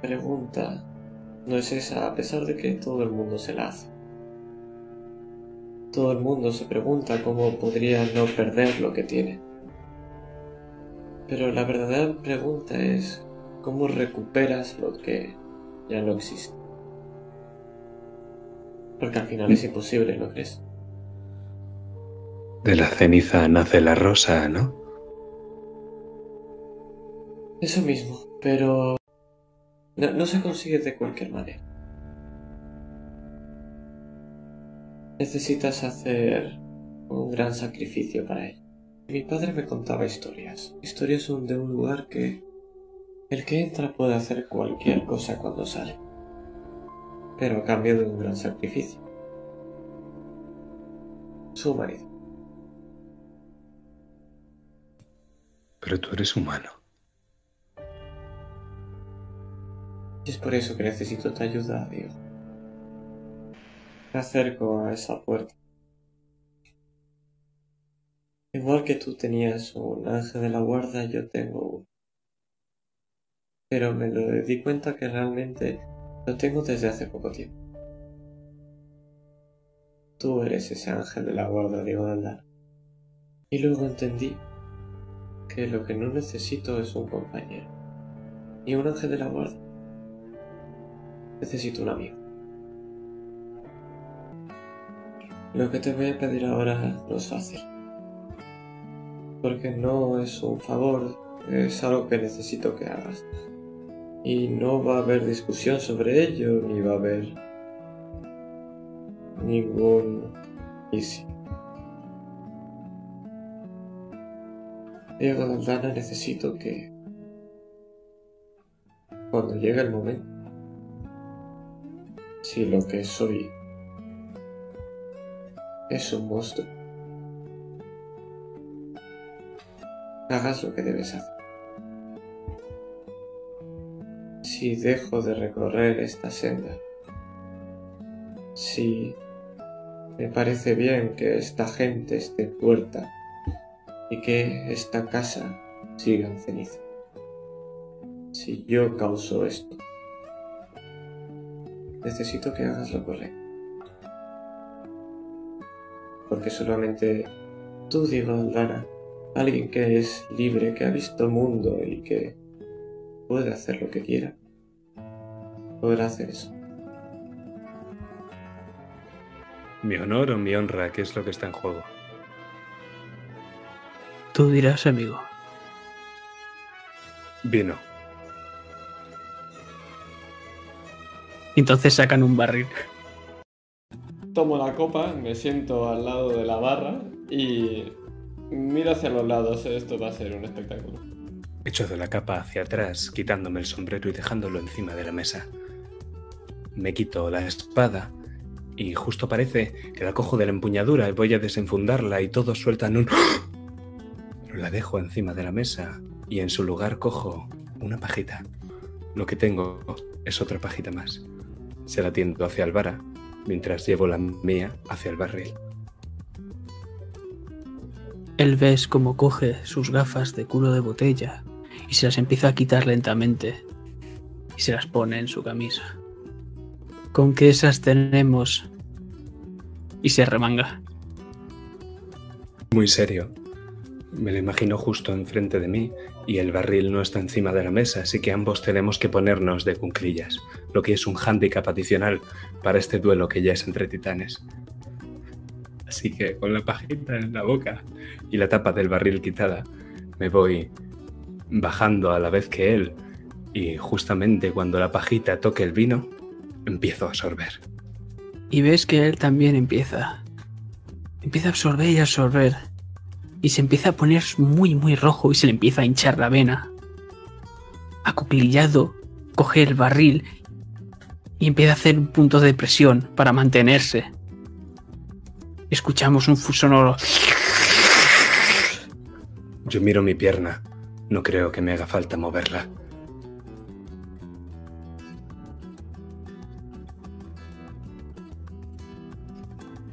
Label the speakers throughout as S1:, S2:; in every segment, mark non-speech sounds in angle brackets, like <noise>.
S1: pregunta no es esa a pesar de que todo el mundo se la hace. Todo el mundo se pregunta cómo podría no perder lo que tiene. Pero la verdadera pregunta es cómo recuperas lo que ya no existe. Porque al final es imposible, ¿no crees?
S2: De la ceniza nace la rosa, ¿no?
S1: Eso mismo, pero no, se consigue de cualquier manera. Necesitas hacer un gran sacrificio para ello. Mi padre me contaba historias. Historias son de un lugar que el que entra puede hacer cualquier cosa cuando sale. Pero a cambio de un gran sacrificio. Su marido.
S2: Pero tú eres humano.
S1: Es por eso que necesito tu ayuda, Diego. Me acerco a esa puerta. Igual que tú tenías un ángel de la guarda, yo tengo uno. Pero me lo di cuenta que realmente lo tengo desde hace poco tiempo. Tú eres ese ángel de la guarda, Diego Aldana. Y luego entendí que lo que no necesito es un compañero, ni un ángel de la guarda. Necesito un amigo. Lo que te voy a pedir ahora no es fácil. Porque no es un favor, es algo que necesito que hagas. Y no va a haber discusión sobre ello, ni va a haber ningún easy. Diego Aldana necesito que cuando llegue el momento si lo que soy es un monstruo, hagas lo que debes hacer. Si dejo de recorrer esta senda, si me parece bien que esta gente esté puerta y que esta casa siga en ceniza. Si yo causo esto, necesito que hagas lo correcto. Porque solamente tú, Diego Aldana, alguien que es libre, que ha visto mundo y que puede hacer lo que quiera, podrá hacer eso.
S2: Mi honor o mi honra, ¿qué es lo que está en juego?
S3: Tú dirás, amigo.
S2: Vino.
S3: Entonces sacan un barril.
S1: Tomo la copa, me siento al lado de la barra y miro hacia los lados. Esto va a ser un espectáculo.
S2: Echo de la capa hacia atrás, quitándome el sombrero y dejándolo encima de la mesa. Me quito la espada y justo parece que la cojo de la empuñadura y voy a desenfundarla y todos sueltan un... Pero la dejo encima de la mesa y en su lugar cojo una pajita. Lo que tengo es otra pajita más. Se la tiendo hacia Alvara, mientras llevo la mía hacia el barril.
S3: Él ves cómo coge sus gafas de culo de botella y se las empieza a quitar lentamente y se las pone en su camisa. ¿Con qué esas tenemos? Y se remanga.
S2: Muy serio. Me lo imagino justo enfrente de mí y el barril no está encima de la mesa, así que ambos tenemos que ponernos de cunclillas, lo que es un hándicap adicional para este duelo que ya es entre titanes. Así que con la pajita en la boca y la tapa del barril quitada, me voy bajando a la vez que él y justamente cuando la pajita toque el vino, empiezo a absorber.
S3: Y ves que él también empieza. Empieza a absorber y a absorber y se empieza a poner muy, muy rojo y se le empieza a hinchar la vena. Acuclillado, coge el barril y empieza a hacer un punto de presión para mantenerse. Escuchamos un sonoro.
S2: Yo miro mi pierna. No creo que me haga falta moverla.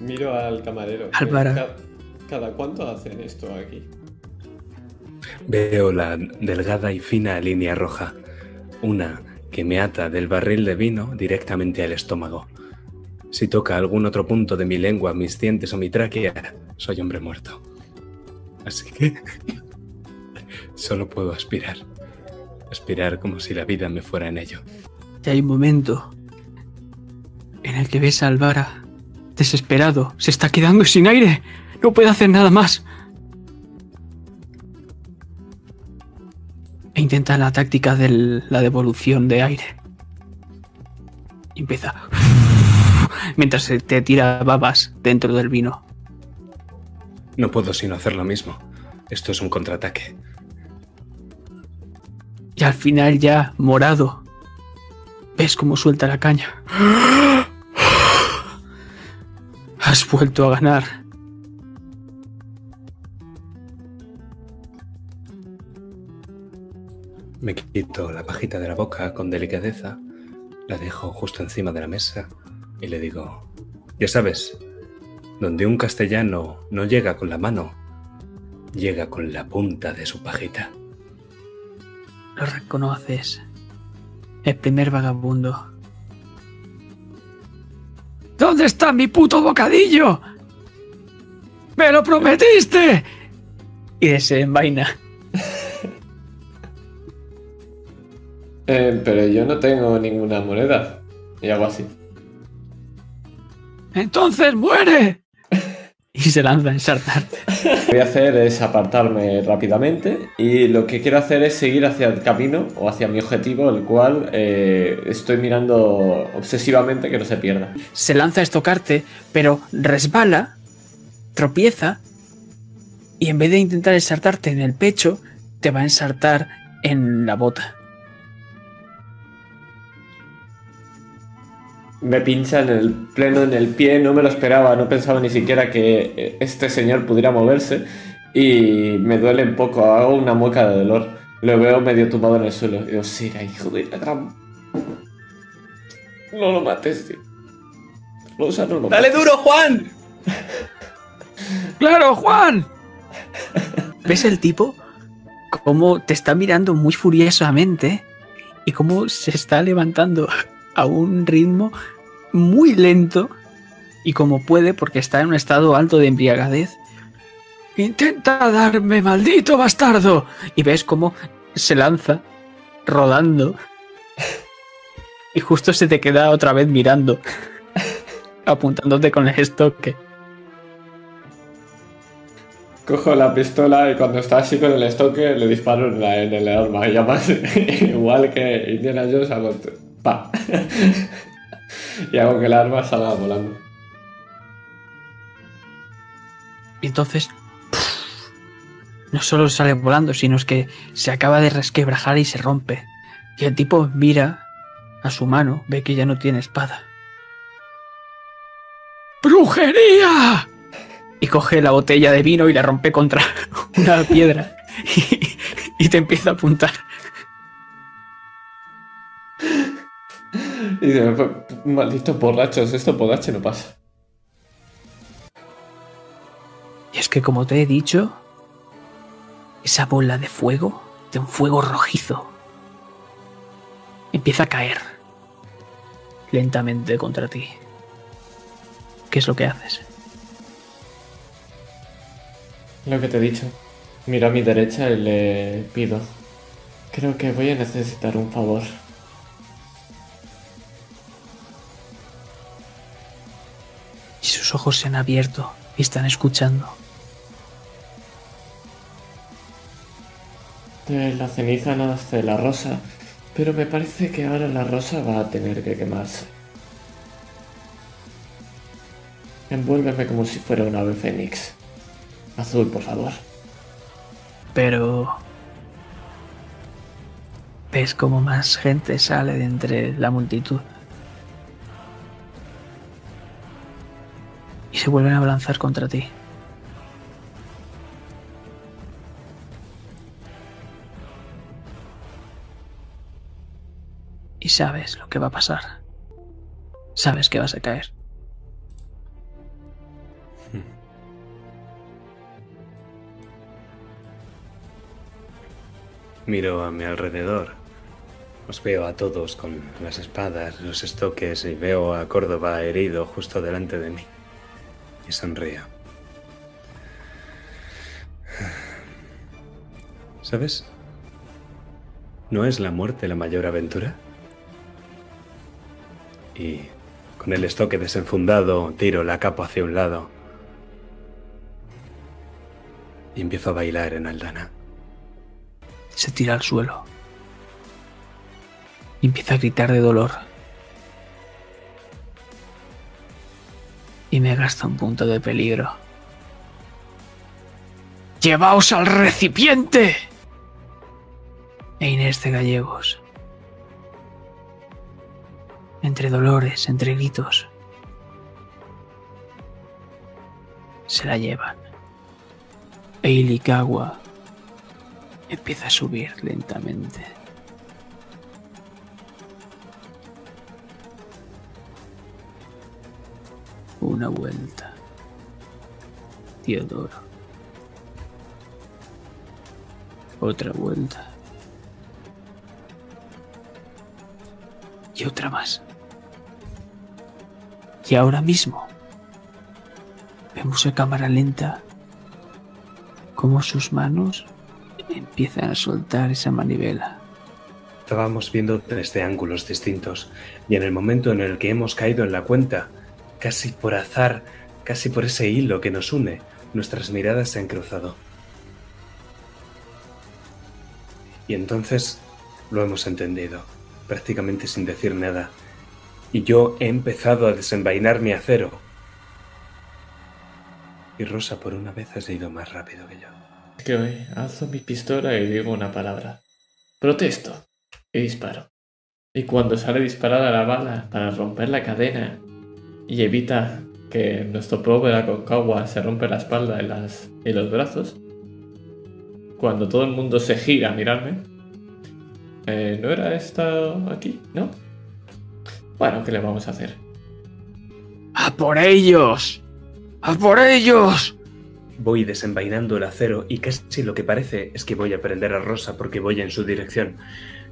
S1: Miro al camarero.
S3: Álvaro.
S1: ¿Cada cuánto hacen esto aquí?
S2: Veo la delgada y fina línea roja, una que me ata del barril de vino directamente al estómago. Si toca algún otro punto de mi lengua, mis dientes o mi tráquea, soy hombre muerto. Así que <laughs> solo puedo aspirar. Aspirar como si la vida me fuera en ello.
S3: Y hay un momento en el que ves a Alvara desesperado. Se está quedando sin aire. No puede hacer nada más. E intenta la táctica de la devolución de aire. Y empieza. Mientras se te tira babas dentro del vino.
S2: No puedo sino hacer lo mismo. Esto es un contraataque.
S3: Y al final ya, morado, ves cómo suelta la caña. Has vuelto a ganar.
S2: Me quito la pajita de la boca con delicadeza, la dejo justo encima de la mesa y le digo, ya sabes, donde un castellano no llega con la mano, llega con la punta de su pajita.
S3: Lo reconoces. El primer vagabundo. ¿Dónde está mi puto bocadillo? ¡Me lo prometiste! Y desenvaina.
S1: Eh, pero yo no tengo ninguna moneda. Y hago así.
S3: ¡Entonces muere! <laughs> y se lanza a ensartarte.
S1: Lo que voy a hacer es apartarme rápidamente y lo que quiero hacer es seguir hacia el camino o hacia mi objetivo, el cual eh, estoy mirando obsesivamente que no se pierda.
S3: Se lanza a estocarte, pero resbala, tropieza y en vez de intentar ensartarte en el pecho, te va a ensartar en la bota.
S1: Me pincha en el pleno en el pie, no me lo esperaba, no pensaba ni siquiera que este señor pudiera moverse y me duele un poco, hago una mueca de dolor. Lo veo medio tumbado en el suelo. Y digo, Sira, hijo de la gran... No lo mates, tío. Rosa, no lo
S4: ¡Dale duro, Juan! <laughs>
S3: ¡Claro, Juan! ¿Ves el tipo? Cómo te está mirando muy furiosamente y cómo se está levantando a un ritmo muy lento y como puede porque está en un estado alto de embriagadez. Intenta darme, maldito bastardo. Y ves cómo se lanza rodando y justo se te queda otra vez mirando, apuntándote con el estoque.
S1: Cojo la pistola y cuando está así con el estoque le disparo en, la, en el arma. Y además, <laughs> igual que Indiana Jones, hago pa. <laughs> y hago que el arma salga volando.
S3: Y entonces no solo sale volando, sino es que se acaba de resquebrajar y se rompe. Y el tipo mira a su mano, ve que ya no tiene espada. ¡Brujería! Y coge la botella de vino y la rompe contra <laughs> una piedra. Y, y te empieza a apuntar.
S1: Y dice, malditos borrachos, esto borracho no pasa.
S3: Y es que como te he dicho, esa bola de fuego, de un fuego rojizo, empieza a caer lentamente contra ti. ¿Qué es lo que haces?
S1: Lo que te he dicho. Miro a mi derecha y le pido. Creo que voy a necesitar un favor.
S3: Ojos se han abierto y están escuchando.
S1: De la ceniza nace la rosa, pero me parece que ahora la rosa va a tener que quemarse. Envuélveme como si fuera un ave fénix. Azul, por favor.
S3: Pero... Ves como más gente sale de entre la multitud. Se vuelven a abalanzar contra ti. Y sabes lo que va a pasar. Sabes que vas a caer.
S2: Miro a mi alrededor Os veo a todos con las espadas, los estoques y veo a Córdoba herido justo delante de mí. Y sonrío. ¿Sabes? ¿No es la muerte la mayor aventura? Y con el estoque desenfundado tiro la capa hacia un lado y empiezo a bailar en Aldana.
S3: Se tira al suelo y empieza a gritar de dolor. Me gasta un punto de peligro. ¡Llevaos al recipiente! E Inés de Gallegos. Entre dolores, entre gritos. Se la llevan. E Ilikawa empieza a subir lentamente. Una vuelta. Teodoro. Otra vuelta. Y otra más. Y ahora mismo vemos a cámara lenta cómo sus manos empiezan a soltar esa manivela.
S2: Estábamos viendo desde ángulos distintos y en el momento en el que hemos caído en la cuenta, casi por azar, casi por ese hilo que nos une, nuestras miradas se han cruzado. Y entonces lo hemos entendido, prácticamente sin decir nada. Y yo he empezado a desenvainar mi acero. Y Rosa por una vez ha ido más rápido que yo.
S1: Que hoy alzo mi pistola y digo una palabra. Protesto. Y disparo. Y cuando sale disparada la bala para romper la cadena y evita que nuestro pobre Aconcagua se rompe la espalda y, las, y los brazos, cuando todo el mundo se gira a mirarme, eh, ¿no era esta aquí? ¿No? Bueno, ¿qué le vamos a hacer?
S3: ¡A por ellos! ¡A por ellos!
S2: Voy desenvainando el acero y casi lo que parece es que voy a prender a Rosa porque voy en su dirección.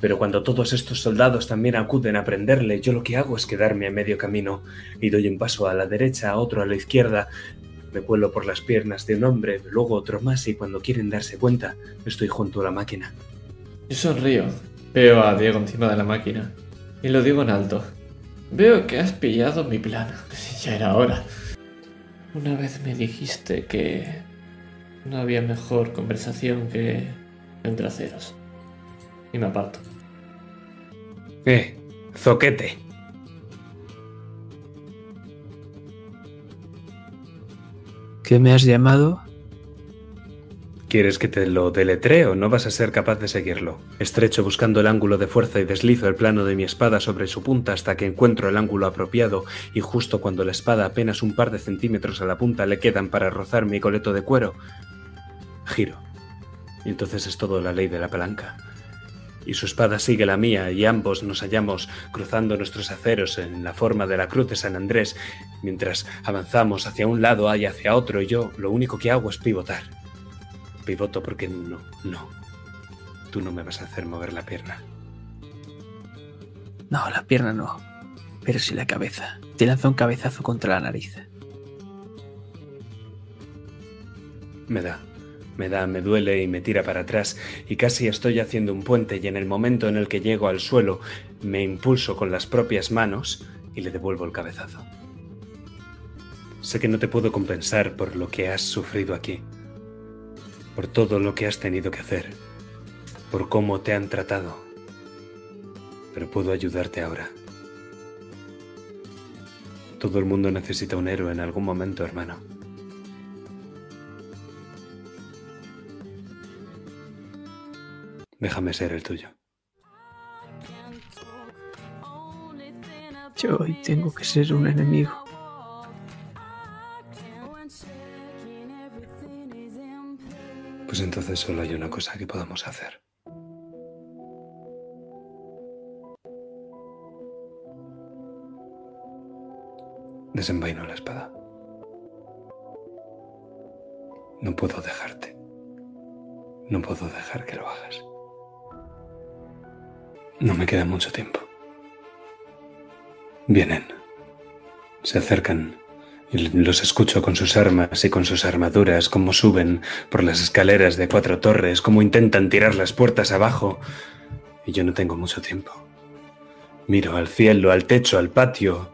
S2: Pero cuando todos estos soldados también acuden a prenderle, yo lo que hago es quedarme a medio camino y doy un paso a la derecha, otro a la izquierda. Me cuelo por las piernas de un hombre, luego otro más y cuando quieren darse cuenta, estoy junto a la máquina.
S1: Yo sonrío. Veo a Diego encima de la máquina y lo digo en alto. Veo que has pillado mi plan. <laughs> Ya era hora. Una vez me dijiste que no había mejor conversación que entre aceros. Y me aparto.
S2: Eh, zoquete.
S3: ¿Qué me has llamado?
S2: ¿Quieres que te lo deletree o no vas a ser capaz de seguirlo? Estrecho buscando el ángulo de fuerza y deslizo el plano de mi espada sobre su punta hasta que encuentro el ángulo apropiado y justo cuando la espada apenas un par de centímetros a la punta le quedan para rozar mi coleto de cuero, giro. Y entonces es todo la ley de la palanca. Y su espada sigue la mía y ambos nos hallamos cruzando nuestros aceros en la forma de la cruz de San Andrés mientras avanzamos hacia un lado y hacia otro y yo lo único que hago es pivotar pivoto porque no, no. Tú no me vas a hacer mover la pierna.
S3: No, la pierna no. Pero sí la cabeza. Te lanza un cabezazo contra la nariz.
S2: Me da, me da, me duele y me tira para atrás y casi estoy haciendo un puente y en el momento en el que llego al suelo me impulso con las propias manos y le devuelvo el cabezazo. Sé que no te puedo compensar por lo que has sufrido aquí, por todo lo que has tenido que hacer, por cómo te han tratado. Pero puedo ayudarte ahora. Todo el mundo necesita un héroe en algún momento, hermano. Déjame ser el tuyo.
S3: Yo hoy tengo que ser un enemigo.
S2: Pues entonces solo hay una cosa que podamos hacer. Desenvaino la espada. No puedo dejarte. No puedo dejar que lo hagas. No me queda mucho tiempo. Vienen. Se acercan. Los escucho con sus armas y con sus armaduras, cómo suben por las escaleras de cuatro torres, cómo intentan tirar las puertas abajo. Y yo no tengo mucho tiempo. Miro al cielo, al techo, al patio,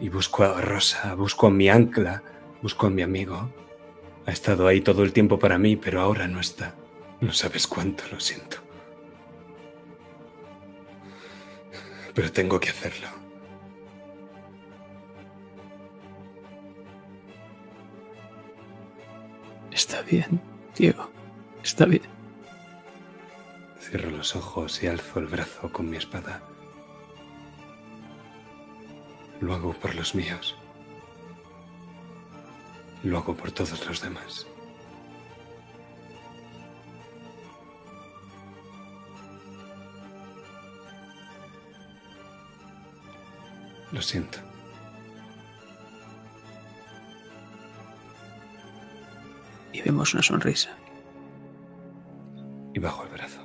S2: y busco a Rosa, busco a mi ancla, busco a mi amigo. Ha estado ahí todo el tiempo para mí, pero ahora no está. No sabes cuánto lo siento. Pero tengo que hacerlo.
S3: Está bien, Diego. Está bien.
S2: Cierro los ojos y alzo el brazo con mi espada. Lo hago por los míos. Lo hago por todos los demás. Lo siento.
S3: Y vemos una sonrisa.
S2: Y bajo el brazo.